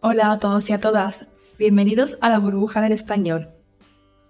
Hola a todos y a todas, bienvenidos a la burbuja del español.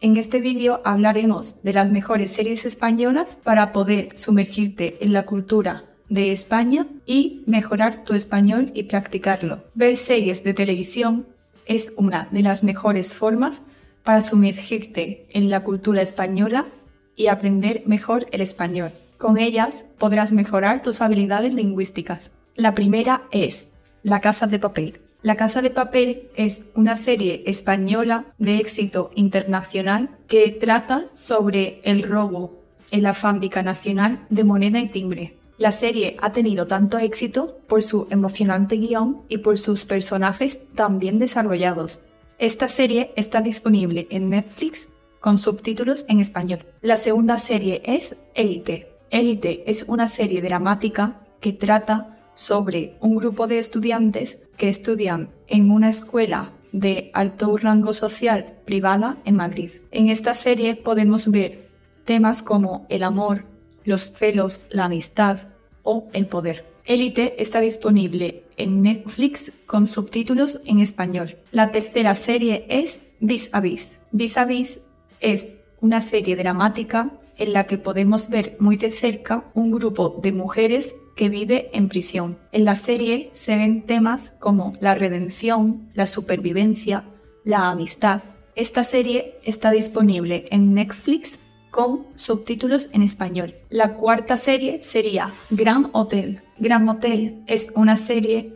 En este vídeo hablaremos de las mejores series españolas para poder sumergirte en la cultura de España y mejorar tu español y practicarlo. Ver series de televisión es una de las mejores formas para sumergirte en la cultura española y aprender mejor el español. Con ellas podrás mejorar tus habilidades lingüísticas. La primera es La Casa de Papel. La Casa de Papel es una serie española de éxito internacional que trata sobre el robo en la fábrica nacional de moneda y timbre. La serie ha tenido tanto éxito por su emocionante guion y por sus personajes tan bien desarrollados. Esta serie está disponible en Netflix con subtítulos en español. La segunda serie es Élite. Élite es una serie dramática que trata sobre un grupo de estudiantes que estudian en una escuela de alto rango social privada en Madrid. En esta serie podemos ver temas como el amor, los celos, la amistad o el poder. Élite está disponible en Netflix con subtítulos en español. La tercera serie es Vis a Vis. Vis a Vis es una serie dramática en la que podemos ver muy de cerca un grupo de mujeres que vive en prisión. En la serie se ven temas como la redención, la supervivencia, la amistad. Esta serie está disponible en Netflix con subtítulos en español. La cuarta serie sería Gran Hotel. Gran Hotel es una serie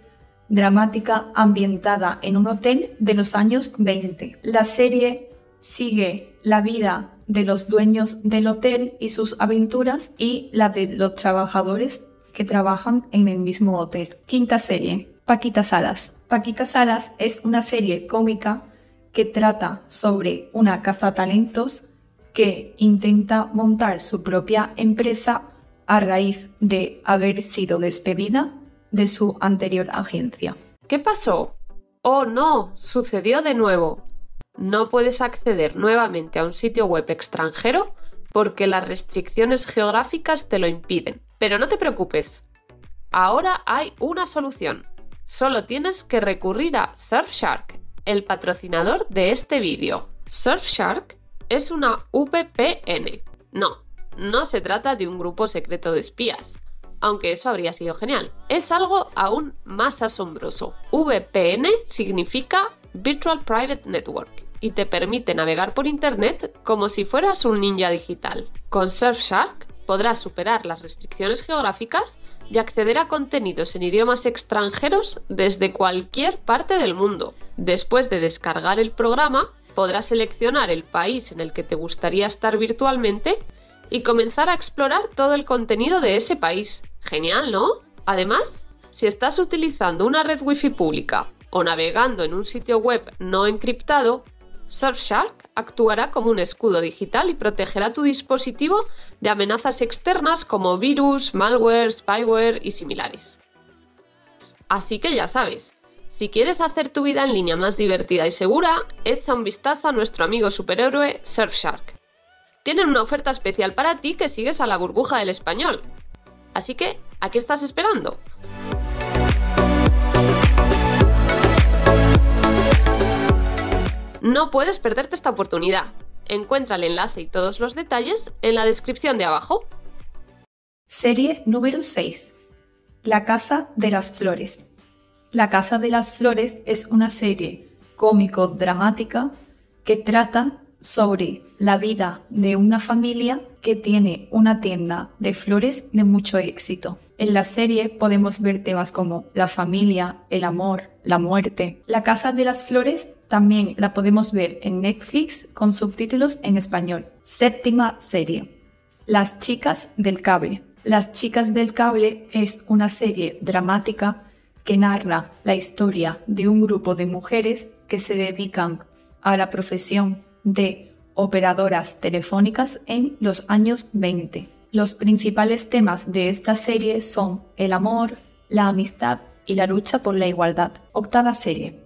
dramática ambientada en un hotel de los años 20. La serie sigue la vida de los dueños del hotel y sus aventuras y la de los trabajadores que trabajan en el mismo hotel. Quinta serie, Paquita Salas. Paquita Salas es una serie cómica que trata sobre una cazatalentos que intenta montar su propia empresa a raíz de haber sido despedida de su anterior agencia. ¿Qué pasó? Oh no, sucedió de nuevo no puedes acceder nuevamente a un sitio web extranjero porque las restricciones geográficas te lo impiden. Pero no te preocupes, ahora hay una solución. Solo tienes que recurrir a Surfshark, el patrocinador de este vídeo. Surfshark es una VPN. No, no se trata de un grupo secreto de espías, aunque eso habría sido genial. Es algo aún más asombroso. VPN significa Virtual Private Network y te permite navegar por Internet como si fueras un ninja digital. Con Surfshark podrás superar las restricciones geográficas y acceder a contenidos en idiomas extranjeros desde cualquier parte del mundo. Después de descargar el programa, podrás seleccionar el país en el que te gustaría estar virtualmente y comenzar a explorar todo el contenido de ese país. Genial, ¿no? Además, si estás utilizando una red wifi pública o navegando en un sitio web no encriptado, Surfshark actuará como un escudo digital y protegerá tu dispositivo de amenazas externas como virus, malware, spyware y similares. Así que ya sabes, si quieres hacer tu vida en línea más divertida y segura, echa un vistazo a nuestro amigo superhéroe Surfshark. Tienen una oferta especial para ti que sigues a la burbuja del español. Así que, ¿a qué estás esperando? No puedes perderte esta oportunidad. Encuentra el enlace y todos los detalles en la descripción de abajo. Serie número 6. La Casa de las Flores. La Casa de las Flores es una serie cómico-dramática que trata sobre la vida de una familia que tiene una tienda de flores de mucho éxito. En la serie podemos ver temas como la familia, el amor, la muerte. La Casa de las Flores también la podemos ver en Netflix con subtítulos en español. Séptima serie. Las chicas del cable. Las chicas del cable es una serie dramática que narra la historia de un grupo de mujeres que se dedican a la profesión de operadoras telefónicas en los años 20. Los principales temas de esta serie son el amor, la amistad y la lucha por la igualdad. Octava serie.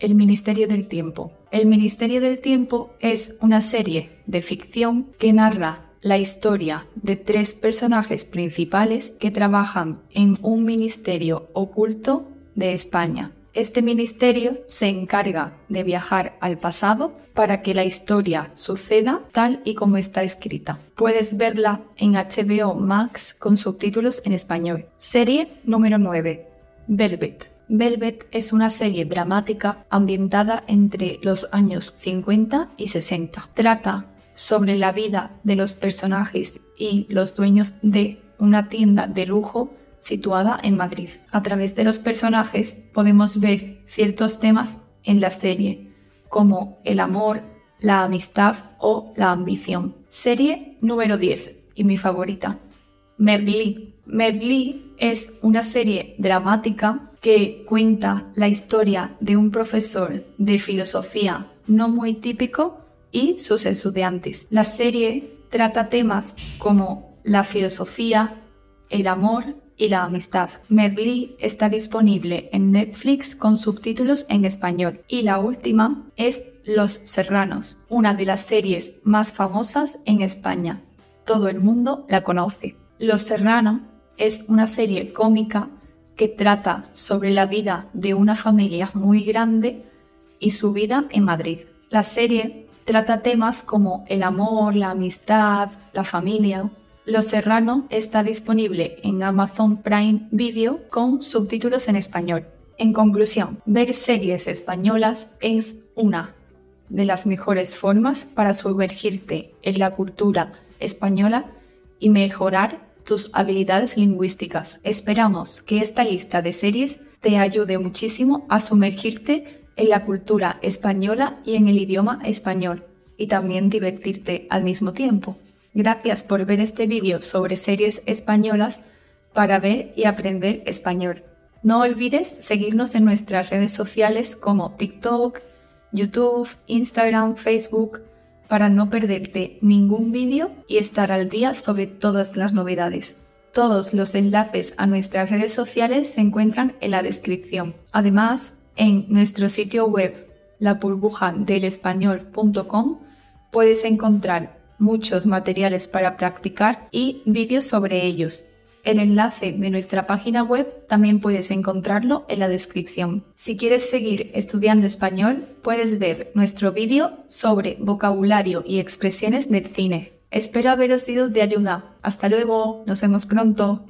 El Ministerio del Tiempo. El Ministerio del Tiempo es una serie de ficción que narra la historia de tres personajes principales que trabajan en un ministerio oculto de España. Este ministerio se encarga de viajar al pasado para que la historia suceda tal y como está escrita. Puedes verla en HBO Max con subtítulos en español. Serie número 9. Velvet. Velvet es una serie dramática ambientada entre los años 50 y 60. Trata sobre la vida de los personajes y los dueños de una tienda de lujo situada en Madrid. A través de los personajes podemos ver ciertos temas en la serie, como el amor, la amistad o la ambición. Serie número 10 y mi favorita, Merlí. Merlí es una serie dramática que cuenta la historia de un profesor de filosofía no muy típico y sus estudiantes. La serie trata temas como la filosofía, el amor y la amistad. Merlí está disponible en Netflix con subtítulos en español. Y la última es Los Serranos, una de las series más famosas en España. Todo el mundo la conoce. Los Serranos es una serie cómica que trata sobre la vida de una familia muy grande y su vida en Madrid. La serie trata temas como el amor, la amistad, la familia, los Serrano está disponible en Amazon Prime Video con subtítulos en español. En conclusión, ver series españolas es una de las mejores formas para sumergirte en la cultura española y mejorar tus habilidades lingüísticas. Esperamos que esta lista de series te ayude muchísimo a sumergirte en la cultura española y en el idioma español y también divertirte al mismo tiempo. Gracias por ver este vídeo sobre series españolas para ver y aprender español. No olvides seguirnos en nuestras redes sociales como TikTok, YouTube, Instagram, Facebook, para no perderte ningún vídeo y estar al día sobre todas las novedades. Todos los enlaces a nuestras redes sociales se encuentran en la descripción. Además, en nuestro sitio web, laburbujadelespañol.com, puedes encontrar muchos materiales para practicar y vídeos sobre ellos. El enlace de nuestra página web también puedes encontrarlo en la descripción. Si quieres seguir estudiando español, puedes ver nuestro vídeo sobre vocabulario y expresiones del cine. Espero haberos sido de ayuda. Hasta luego, nos vemos pronto.